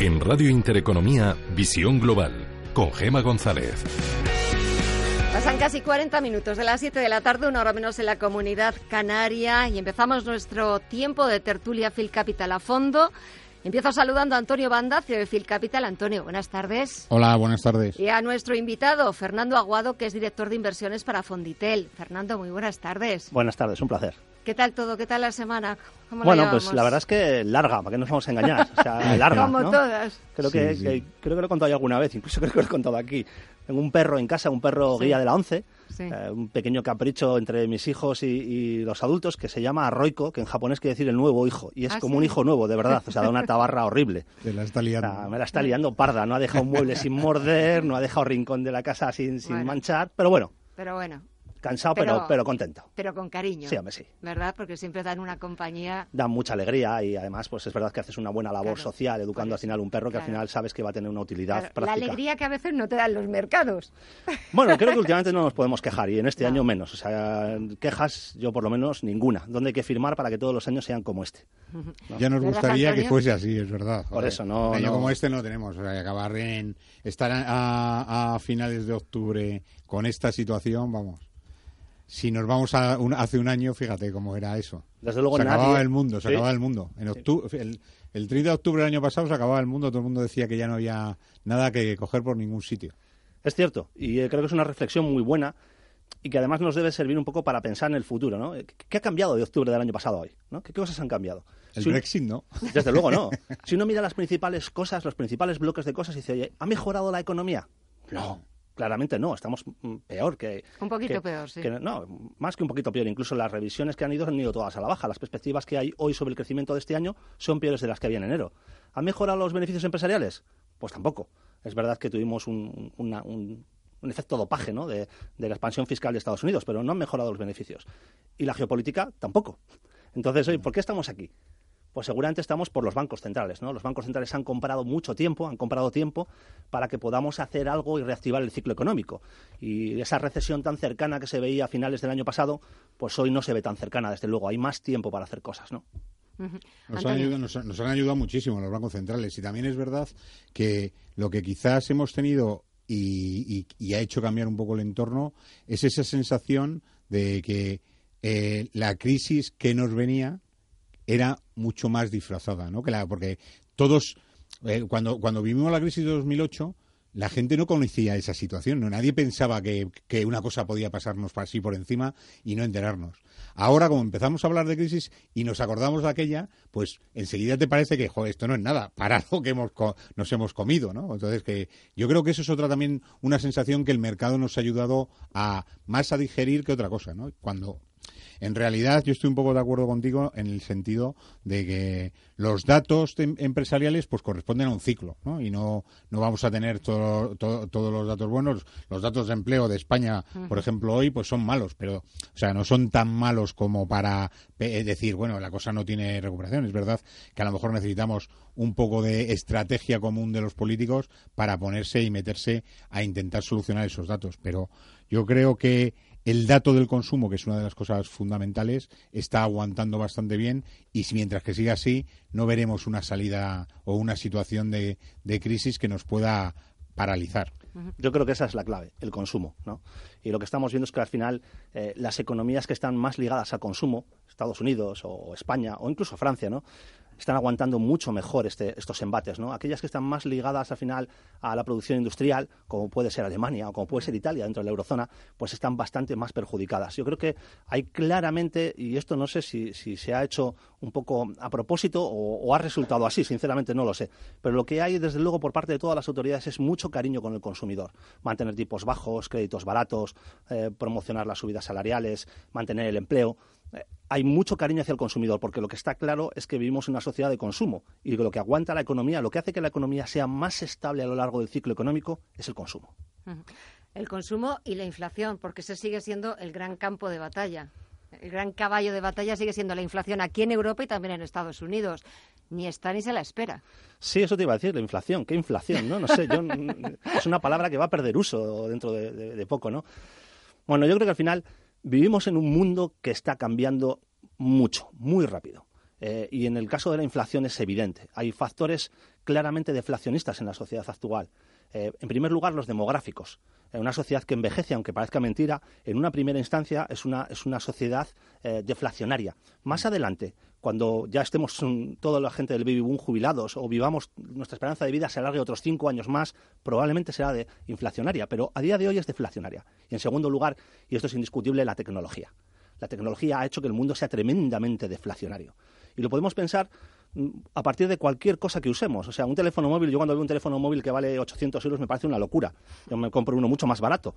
En Radio Intereconomía, Visión Global, con Gema González. Pasan casi 40 minutos de las 7 de la tarde, una hora menos en la comunidad canaria, y empezamos nuestro tiempo de tertulia Phil Capital a fondo. Empiezo saludando a Antonio Bandacio de Phil Capital. Antonio, buenas tardes. Hola, buenas tardes. Y a nuestro invitado, Fernando Aguado, que es director de inversiones para Fonditel. Fernando, muy buenas tardes. Buenas tardes, un placer. ¿Qué tal todo? ¿Qué tal la semana? bueno, pues la verdad es que larga, para que no nos vamos a engañar. O sea, larga, Como todas. Creo que, creo que lo he contado ya alguna vez, incluso creo que lo he contado aquí. Tengo un perro en casa, un perro guía de la ONCE, eh, un pequeño capricho entre mis hijos y, los adultos que se llama Roiko, que en japonés quiere decir el nuevo hijo. Y es ¿Ah, como un hijo nuevo, de verdad. O sea, da una tabarra horrible. Te la está liando. me la está liando parda. No ha dejado un mueble sin morder, no ha dejado rincón de la casa sin, sin manchar. Pero bueno. Pero bueno. Cansado, pero, pero, contento. Pero con cariño. Sí, hombre, sí. ¿Verdad? Porque siempre dan una compañía. Dan mucha alegría y además, pues es verdad que haces una buena labor social educando al final un perro que al final sabes que va a tener una utilidad práctica. La alegría que a veces no te dan los mercados. Bueno, creo que últimamente no nos podemos quejar y en este año menos. O sea, quejas yo por lo menos ninguna. ¿Dónde hay que firmar para que todos los años sean como este? Ya nos gustaría que fuese así, es verdad. Por eso, no. Un año como este no tenemos. O sea, acabar en. estar a finales de octubre con esta situación, vamos si nos vamos a hace un año, fíjate cómo era eso. Desde luego se acababa el mundo, se acababa el mundo. En octubre, el, el 30 de octubre del año pasado se acababa el mundo, todo el mundo decía que ya no había nada que coger por ningún sitio. Es cierto, y eh, creo que es una reflexión muy buena y que además nos debe servir un poco para pensar en el futuro, ¿no? ¿Qué ha cambiado de octubre del año pasado a hoy? ¿no? ¿Qué cosas han cambiado? El Brexit no. Desde luego no. Si uno mira las principales cosas, los principales bloques de cosas y dice, oye, ¿ha mejorado la economía? No claramente no, estamos mm, peor que... Un poquito peor, sí. no, más que un poquito peor. Incluso las revisiones que han ido han ido todas a la baja. Las perspectivas que hay hoy sobre el crecimiento de este año son peores de las que había en enero. ¿Han mejorado los beneficios empresariales? Pues tampoco. Es verdad que tuvimos un, un, efecto dopaje ¿no? de, de la expansión fiscal de Estados Unidos, pero no han mejorado los beneficios. Y la geopolítica tampoco. Entonces, oye, ¿por qué estamos aquí? Pues seguramente estamos por los bancos centrales, ¿no? Los bancos centrales han comprado mucho tiempo, han comprado tiempo para que podamos hacer algo y reactivar el ciclo económico. Y esa recesión tan cercana que se veía a finales del año pasado, pues hoy no se ve tan cercana, desde luego. Hay más tiempo para hacer cosas, ¿no? Nos han, ayudado, nos, han, ayudado, muchísimo los bancos centrales y también es verdad que lo que quizás hemos tenido y, ha hecho cambiar un poco el entorno es esa sensación de que eh, la crisis que nos venía era mucho más disfrazada, ¿no? Que la, porque todos, eh, cuando, cuando vivimos la crisis de 2008, la gente no conocía esa situación, ¿no? Nadie pensaba que, que, una cosa podía pasarnos así por encima y no enterarnos. Ahora, como empezamos a hablar de crisis y nos acordamos de aquella, pues enseguida te parece que, esto no es nada, para lo que hemos, nos hemos comido, ¿no? Entonces, que yo creo que eso es otra también, una sensación que el mercado nos ha ayudado a más a digerir que otra cosa, ¿no? Cuando en realidad, yo estoy un poco de acuerdo contigo en el sentido de que los datos empresariales pues corresponden a un ciclo, ¿no? Y no, no vamos a tener todos los datos buenos. Los datos de empleo de España, por ejemplo, hoy pues son malos, pero, o sea, no son tan malos como para decir, bueno, la cosa no tiene recuperación. Es verdad que a lo mejor necesitamos un poco de estrategia común de los políticos para ponerse y meterse a intentar solucionar esos datos. Pero yo creo que el dato del consumo, que es una de las cosas fundamentales, está aguantando bastante bien y mientras que siga así, no veremos una salida o una situación de, crisis que nos pueda paralizar. Yo creo que esa es la clave, el consumo. ¿no? Y lo que estamos viendo es que al final eh, las economías que están más ligadas al consumo, Estados Unidos o España o incluso Francia, ¿no? Están aguantando mucho mejor este, estos embates. ¿no? Aquellas que están más ligadas al final a la producción industrial, como puede ser Alemania o como puede ser Italia dentro de la eurozona, pues están bastante más perjudicadas. Yo creo que hay claramente, y esto no sé si, se ha hecho un poco a propósito o, ha resultado así, sinceramente no lo sé, pero lo que hay desde luego por parte de todas las autoridades es mucho cariño con el consumidor. Mantener tipos bajos, créditos baratos, eh, promocionar las subidas salariales, mantener el empleo hay mucho cariño hacia el consumidor, porque lo que está claro es que vivimos en una sociedad de consumo y lo que aguanta la economía, lo que hace que la economía sea más estable a lo largo del ciclo económico es el consumo. El consumo y la inflación, porque ese sigue siendo el gran campo de batalla. El gran caballo de batalla sigue siendo la inflación aquí en Europa y también en Estados Unidos. Ni está ni se la espera. Sí, eso te iba a decir, la inflación. ¿Qué inflación? No, no sé, es una palabra que va a perder uso dentro de poco, ¿no? Bueno, yo creo que al final Vivimos en un mundo que está cambiando mucho, muy rápido. Eh, y en el caso de la inflación es evidente. Hay factores claramente deflacionistas en la sociedad actual. Eh, en primer lugar, los demográficos. En una sociedad que envejece, aunque parezca mentira, en una primera instancia es una, es una sociedad eh, deflacionaria. Más adelante, cuando ya estemos toda la gente del baby boom jubilados o vivamos nuestra esperanza de vida se alargue otros cinco años más, probablemente será de inflacionaria, pero a día de hoy es deflacionaria. Y en segundo lugar, y esto es indiscutible, la tecnología. La tecnología ha hecho que el mundo sea tremendamente deflacionario. Y lo podemos pensar mm, a partir de cualquier cosa que usemos. O sea, un teléfono móvil, yo cuando veo un teléfono móvil que vale 800 euros me parece una locura. Yo me compro uno mucho más barato.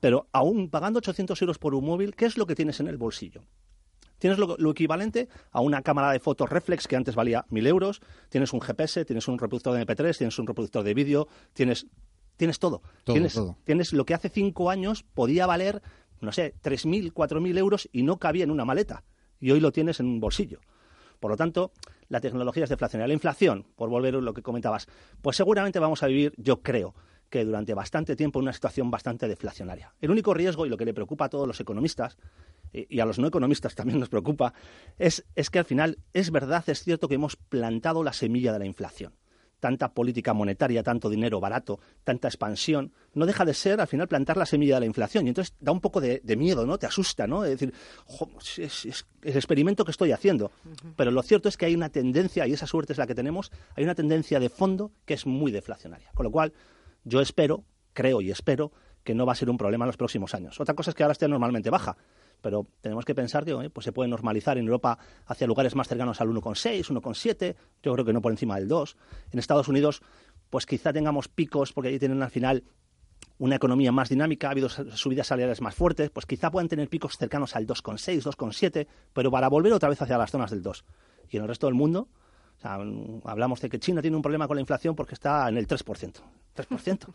Pero aún pagando 800 euros por un móvil, ¿qué es lo que tienes en el bolsillo? Tienes lo, equivalente a una cámara de fotos reflex que antes valía mil euros, tienes un GPS, tienes un reproductor de MP3, tienes un reproductor de vídeo, tienes, tienes todo. tienes, tienes lo que hace cinco años podía valer, no sé, tres mil, cuatro mil euros y no cabía en una maleta. Y hoy lo tienes en un bolsillo. Por lo tanto, la tecnología es deflacionaria. La inflación, por volver a lo que comentabas, pues seguramente vamos a vivir, yo creo, que durante bastante tiempo en una situación bastante deflacionaria. El único riesgo, y lo que le preocupa a todos los economistas, y a los no economistas también nos preocupa, es, que al final es verdad, es cierto que hemos plantado la semilla de la inflación tanta política monetaria, tanto dinero barato, tanta expansión, no deja de ser al final plantar la semilla de la inflación. Y entonces da un poco de, miedo, ¿no? Te asusta, ¿no? Es decir, es, el experimento que estoy haciendo. Pero lo cierto es que hay una tendencia, y esa suerte es la que tenemos, hay una tendencia de fondo que es muy deflacionaria. Con lo cual, yo espero, creo y espero, que no va a ser un problema en los próximos años. Otra cosa es que ahora esté normalmente baja pero tenemos que pensar que pues se puede normalizar en Europa hacia lugares más cercanos al 1,6, 1,7, yo creo que no por encima del 2. En Estados Unidos, pues quizá tengamos picos, porque ahí tienen al final una economía más dinámica, ha habido subidas salariales más fuertes, pues quizá puedan tener picos cercanos al 2,6, 2,7, pero para volver otra vez hacia las zonas del 2. Y en el resto del mundo, hablamos de que China tiene un problema con la inflación porque está en el 3%. 3%.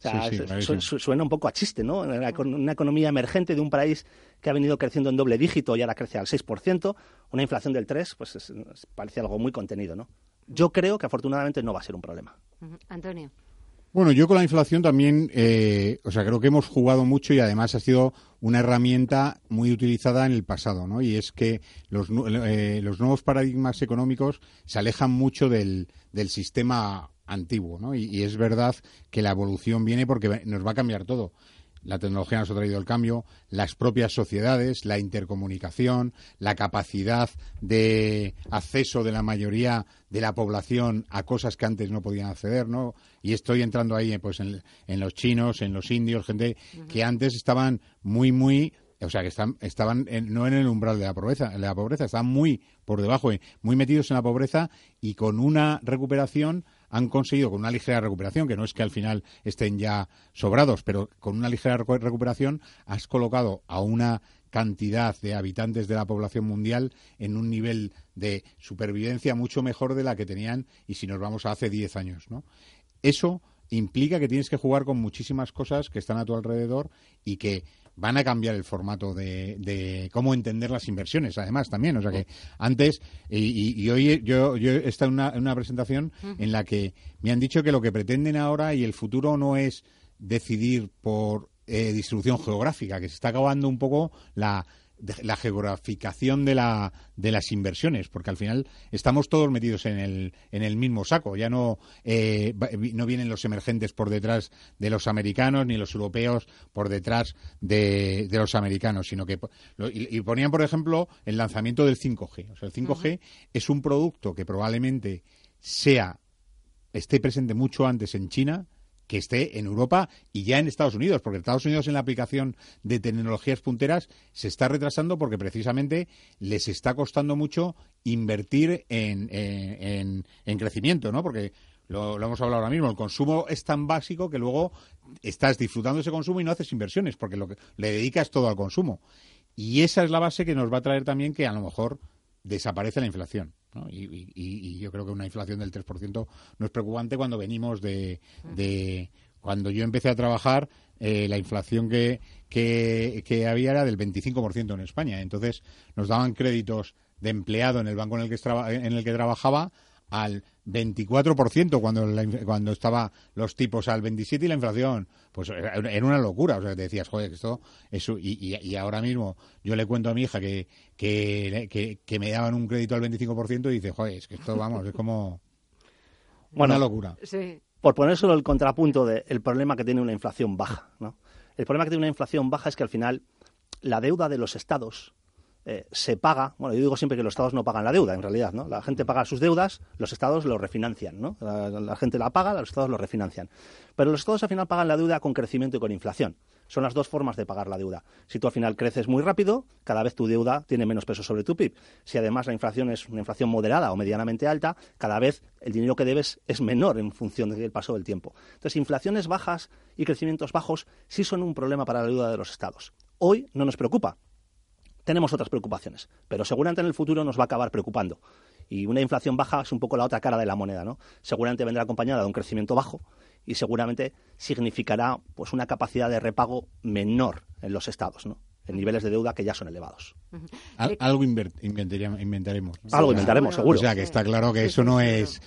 suena un poco a chiste, ¿no? Una economía emergente de un país que ha venido creciendo en doble dígito y ahora crece al 6%, una inflación del 3%, pues parece algo muy contenido, ¿no? Yo creo que afortunadamente no va a ser un problema. Antonio. Bueno, yo con la inflación también, eh, o sea, creo que hemos jugado mucho y además ha sido una herramienta muy utilizada en el pasado, ¿no? Y es que los, eh, los nuevos paradigmas económicos se alejan mucho del, del sistema antiguo, ¿no? Y, es verdad que la evolución viene porque nos va a cambiar todo. La tecnología nos ha traído el cambio, las propias sociedades, la intercomunicación, la capacidad de acceso de la mayoría de la población a cosas que antes no podían acceder, ¿no? Y estoy entrando ahí pues en, los chinos, en los indios, gente que antes estaban muy, muy o sea, que están, estaban no en el umbral de la pobreza, de la pobreza, estaban muy por debajo, muy metidos en la pobreza y con una recuperación han conseguido con una ligera recuperación, que no es que al final estén ya sobrados, pero con una ligera recuperación has colocado a una cantidad de habitantes de la población mundial en un nivel de supervivencia mucho mejor de la que tenían y si nos vamos a hace 10 años, ¿no? Eso implica que tienes que jugar con muchísimas cosas que están a tu alrededor y que van a cambiar el formato de, cómo entender las inversiones, además, también. O sea que antes, y, hoy yo, yo he estado en una, presentación en la que me han dicho que lo que pretenden ahora y el futuro no es decidir por eh, distribución geográfica, que se está acabando un poco la la geograficación de, la, de las inversiones, porque al final estamos todos metidos en el, en el mismo saco. Ya no, eh, no vienen los emergentes por detrás de los americanos, ni los europeos por detrás de, los americanos, sino que. Y, ponían, por ejemplo, el lanzamiento del 5G. O sea, el 5G es un producto que probablemente sea esté presente mucho antes en China que esté en Europa y ya en Estados Unidos, porque Estados Unidos en la aplicación de tecnologías punteras se está retrasando porque precisamente les está costando mucho invertir en, en, crecimiento, ¿no? Porque lo, hemos hablado ahora mismo, el consumo es tan básico que luego estás disfrutando ese consumo y no haces inversiones, porque lo que le dedicas todo al consumo. Y esa es la base que nos va a traer también que a lo mejor desaparece la inflación. Y, yo creo que una inflación del 3% no es preocupante cuando venimos de, cuando yo empecé a trabajar, eh, la inflación que, que, había era del 25% en España. Entonces nos daban créditos de empleado en el banco en el que, en el que trabajaba al 24% cuando, cuando estaba los tipos al 27 y la inflación, pues era una locura. O sea, te decías, joder, esto, eso, y, y, ahora mismo yo le cuento a mi hija que, que, que, me daban un crédito al 25% y dice, joder, es que esto, vamos, es como una locura. Sí. Por poner solo el contrapunto del problema que tiene una inflación baja, ¿no? El problema que tiene una inflación baja es que al final la deuda de los estados eh, se paga, bueno, yo digo siempre que los estados no pagan la deuda, en realidad, ¿no? La gente paga sus deudas, los estados lo refinancian, ¿no? La, gente la paga, los estados lo refinancian. Pero los estados al final pagan la deuda con crecimiento y con inflación. Son las dos formas de pagar la deuda. Si tú al final creces muy rápido, cada vez tu deuda tiene menos peso sobre tu PIB. Si además la inflación es una inflación moderada o medianamente alta, cada vez el dinero que debes es menor en función del paso del tiempo. Entonces, inflaciones bajas y crecimientos bajos sí son un problema para la deuda de los estados. Hoy no nos preocupa, tenemos otras preocupaciones, pero seguramente en el futuro nos va a acabar preocupando. Y una inflación baja es un poco la otra cara de la moneda, ¿no? Seguramente vendrá acompañada de un crecimiento bajo y seguramente significará pues una capacidad de repago menor en los estados, ¿no? En niveles de deuda que ya son elevados. algo inventaremos. Algo inventaremos, seguro. O sea, que está claro que eso no es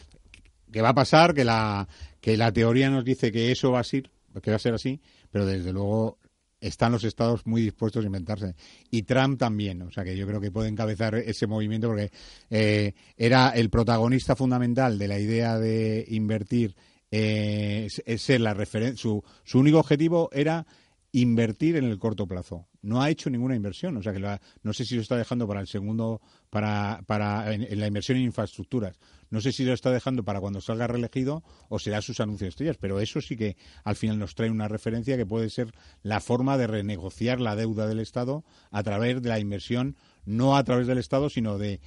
que va a pasar, que la que la teoría nos dice que eso va a ser, que va a ser así, pero desde luego están los estados muy dispuestos a inventarse. Y Trump también, o sea que yo creo que puede encabezar ese movimiento porque eh, era el protagonista fundamental de la idea de invertir, eh, ser la referencia, su, su único objetivo era invertir en el corto plazo. No ha hecho ninguna inversión, o sea que no sé si lo está dejando para el segundo, para, para en, la inversión en infraestructuras. No sé si lo está dejando para cuando salga reelegido o será sus anuncios estrellas, pero eso sí que al final nos trae una referencia que puede ser la forma de renegociar la deuda del Estado a través de la inversión, no a través del Estado, sino de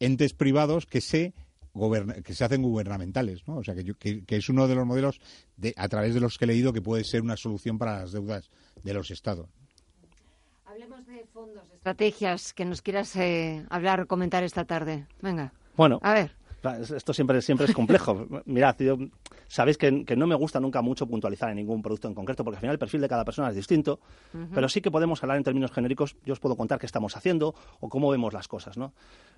entes privados que se que se hacen gubernamentales, ¿no? O sea, que, es uno de los modelos de, a través de los que he leído que puede ser una solución para las deudas de los estados. Hablemos de fondos, estrategias que nos quieras eh, hablar o comentar esta tarde. Venga. Bueno, a ver. Esto siempre, siempre es complejo. Mirad, sabéis que, no me gusta nunca mucho puntualizar en ningún producto en concreto, porque al final el perfil de cada persona es distinto, pero sí que podemos hablar en términos genéricos. Yo os puedo contar qué estamos haciendo o cómo vemos las cosas. ¿no?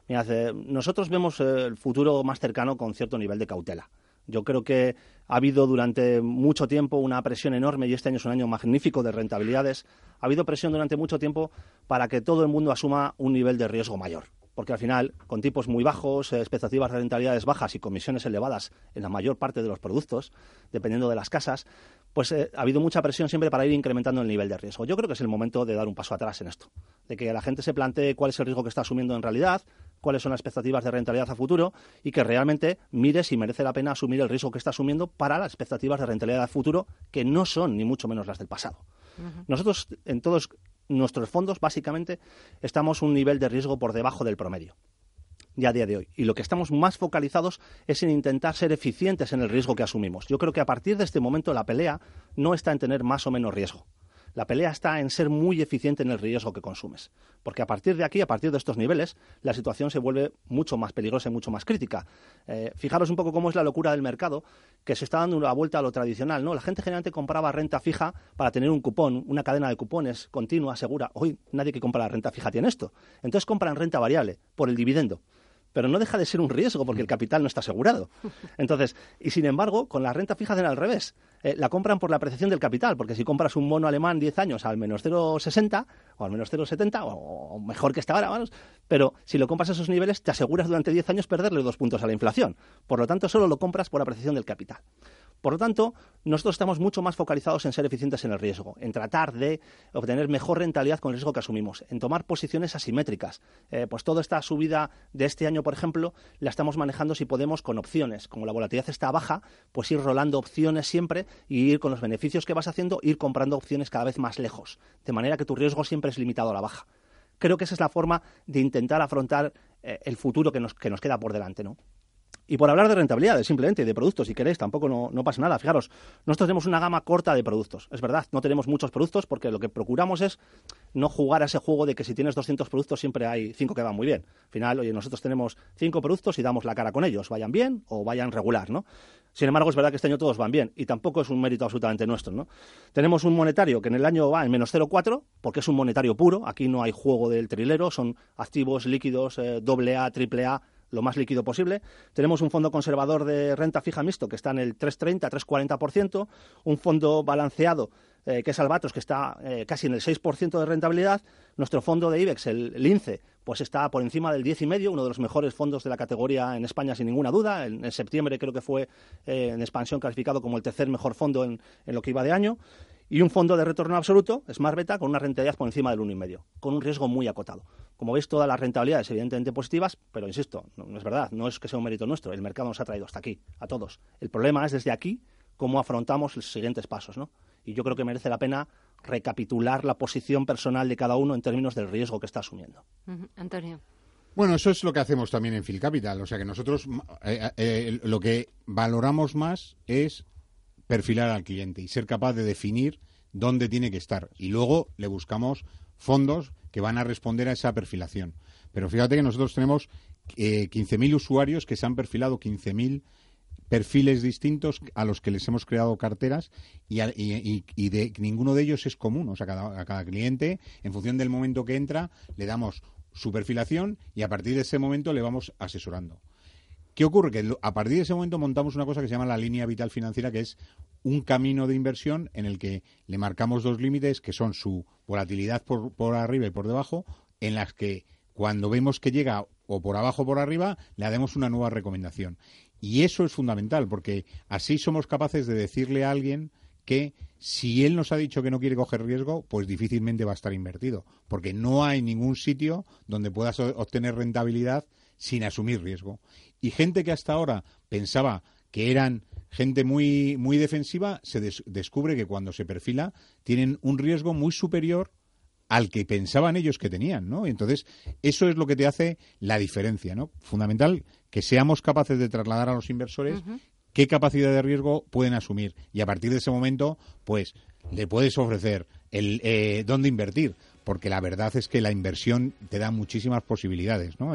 Mirad, eh, nosotros vemos eh, el futuro más cercano con cierto nivel de cautela. Yo creo que ha habido durante mucho tiempo una presión enorme y este año es un año magnífico de rentabilidades. Ha habido presión durante mucho tiempo para que todo el mundo asuma un nivel de riesgo mayor porque al final, con tipos muy bajos, eh, expectativas de rentabilidades bajas y comisiones elevadas en la mayor parte de los productos, dependiendo de las casas, pues eh, ha habido mucha presión siempre para ir incrementando el nivel de riesgo. Yo creo que es el momento de dar un paso atrás en esto, de que la gente se plantee cuál es el riesgo que está asumiendo en realidad, cuáles son las expectativas de rentabilidad a futuro y que realmente mire si merece la pena asumir el riesgo que está asumiendo para las expectativas de rentabilidad a futuro, que no son ni mucho menos las del pasado. Nosotros en todos nuestros fondos básicamente estamos un nivel de riesgo por debajo del promedio ya a día de hoy. Y lo que estamos más focalizados es en intentar ser eficientes en el riesgo que asumimos. Yo creo que a partir de este momento la pelea no está en tener más o menos riesgo. La pelea está en ser muy eficiente en el riesgo que consumes. Porque a partir de aquí, a partir de estos niveles, la situación se vuelve mucho más peligrosa y mucho más crítica. Eh, fijaros un poco cómo es la locura del mercado, que se está dando una vuelta a lo tradicional. ¿no? La gente generalmente compraba renta fija para tener un cupón, una cadena de cupones continua, segura. Hoy nadie que compra la renta fija tiene esto. Entonces compran renta variable por el dividendo pero no deja de ser un riesgo porque el capital no está asegurado. Entonces, y sin embargo, con la renta fija hacen al revés. Eh, la compran por la apreciación del capital, porque si compras un mono alemán 10 años al menos 0,60 o al menos 0,70 o, mejor que está ahora, vamos, pero si lo compras a esos niveles te aseguras durante 10 años perderle dos puntos a la inflación. Por lo tanto, solo lo compras por apreciación del capital. Por lo tanto, nosotros estamos mucho más focalizados en ser eficientes en el riesgo, en tratar de obtener mejor rentabilidad con el riesgo que asumimos, en tomar posiciones asimétricas. Eh, pues toda esta subida de este año, por ejemplo, la estamos manejando si podemos con opciones. Como la volatilidad está baja, pues ir rolando opciones siempre y ir con los beneficios que vas haciendo, ir comprando opciones cada vez más lejos, de manera que tu riesgo siempre es limitado a la baja. Creo que esa es la forma de intentar afrontar eh, el futuro que nos, que nos queda por delante, ¿no? Y por hablar de rentabilidades, simplemente, de productos, si queréis, tampoco no, pasa nada. Fijaros, nosotros tenemos una gama corta de productos. Es verdad, no tenemos muchos productos porque lo que procuramos es no jugar a ese juego de que si tienes 200 productos siempre hay 5 que van muy bien. Al final, oye, nosotros tenemos 5 productos y damos la cara con ellos, vayan bien o vayan regular, ¿no? Sin embargo, es verdad que este año todos van bien y tampoco es un mérito absolutamente nuestro. ¿no? Tenemos un monetario que en el año va en menos 0,4 porque es un monetario puro. Aquí no hay juego del trilero, son activos líquidos doble A, triple A lo más líquido posible. Tenemos un fondo conservador de renta fija mixto que está en el 3,30, 3,40%, un fondo balanceado eh, que es Albatros, que está eh, casi en el 6% de rentabilidad. Nuestro fondo de IBEX, el, INCE, pues está por encima del 10,5%, uno de los mejores fondos de la categoría en España sin ninguna duda. En, septiembre creo que fue eh, en expansión calificado como el tercer mejor fondo en lo que iba de año y un fondo de retorno absoluto, Smart Beta, con una rentabilidad por encima del 1,5, con un riesgo muy acotado. Como veis, todas las rentabilidades evidentemente positivas, pero insisto, no, es verdad, no es que sea un mérito nuestro, el mercado nos ha traído hasta aquí, a todos. El problema es desde aquí cómo afrontamos los siguientes pasos, ¿no? Y yo creo que merece la pena recapitular la posición personal de cada uno en términos del riesgo que está asumiendo. Antonio. Bueno, eso es lo que hacemos también en Phil Capital. O sea que nosotros eh, eh, lo que valoramos más es perfilar al cliente y ser capaz de definir dónde tiene que estar. Y luego le buscamos fondos que van a responder a esa perfilación. Pero fíjate que nosotros tenemos eh, 15.000 usuarios que se han perfilado 15.000 perfiles distintos a los que les hemos creado carteras y, y, de, ninguno de ellos es común. O sea, a cada cliente, en función del momento que entra, le damos su perfilación y a partir de ese momento le vamos asesorando. ¿Qué ocurre? Que a partir de ese momento montamos una cosa que se llama la línea vital financiera, que es un camino de inversión en el que le marcamos dos límites, que son su volatilidad por, por arriba y por debajo, en las que cuando vemos que llega o por abajo o por arriba, le haremos una nueva recomendación. Y eso es fundamental, porque así somos capaces de decirle a alguien que si él nos ha dicho que no quiere coger riesgo, pues difícilmente va a estar invertido, porque no hay ningún sitio donde puedas obtener rentabilidad sin asumir riesgo. Y gente que hasta ahora pensaba que eran gente muy, muy defensiva, se descubre que cuando se perfila tienen un riesgo muy superior al que pensaban ellos que tenían, ¿no? Entonces, eso es lo que te hace la diferencia, ¿no? Fundamental que seamos capaces de trasladar a los inversores qué capacidad de riesgo pueden asumir y a partir de ese momento, pues, le puedes ofrecer el eh, dónde invertir, porque la verdad es que la inversión te da muchísimas posibilidades, ¿no?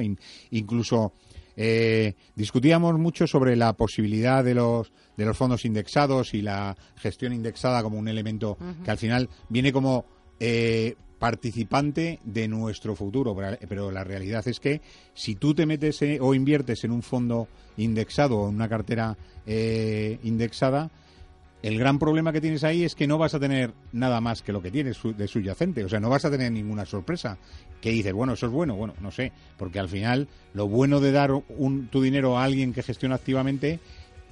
incluso eh, discutíamos mucho sobre la posibilidad de los, de los fondos indexados y la gestión indexada como un elemento que al final viene como eh, participante de nuestro futuro. Pero, la realidad es que si tú te metes eh, o inviertes en un fondo indexado o en una cartera indexada, el gran problema que tienes ahí es que no vas a tener nada más que lo que tienes de subyacente, o sea, no vas a tener ninguna sorpresa. Que dices, bueno, eso es bueno, bueno, no sé, porque al final lo bueno de dar tu dinero a alguien que gestiona activamente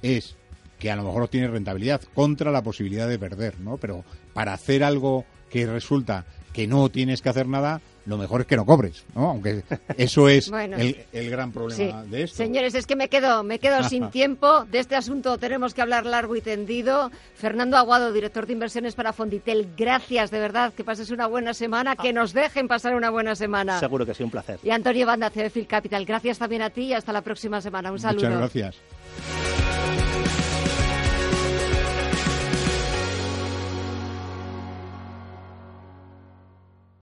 es que a lo mejor obtienes rentabilidad contra la posibilidad de perder, ¿no? Pero para hacer algo que resulta que no tienes que hacer nada, lo mejor es que no cobres, ¿no? Aunque eso es el, gran problema de esto. Señores, es que me quedo, me quedo sin tiempo. De este asunto tenemos que hablar largo y tendido. Fernando Aguado, director de inversiones para Fonditel, gracias de verdad. Que pases una buena semana, que nos dejen pasar una buena semana. Seguro que sí, un placer. Y Antonio Banda, CFIL Capital, gracias también a ti y hasta la próxima semana. Un saludo. Muchas gracias.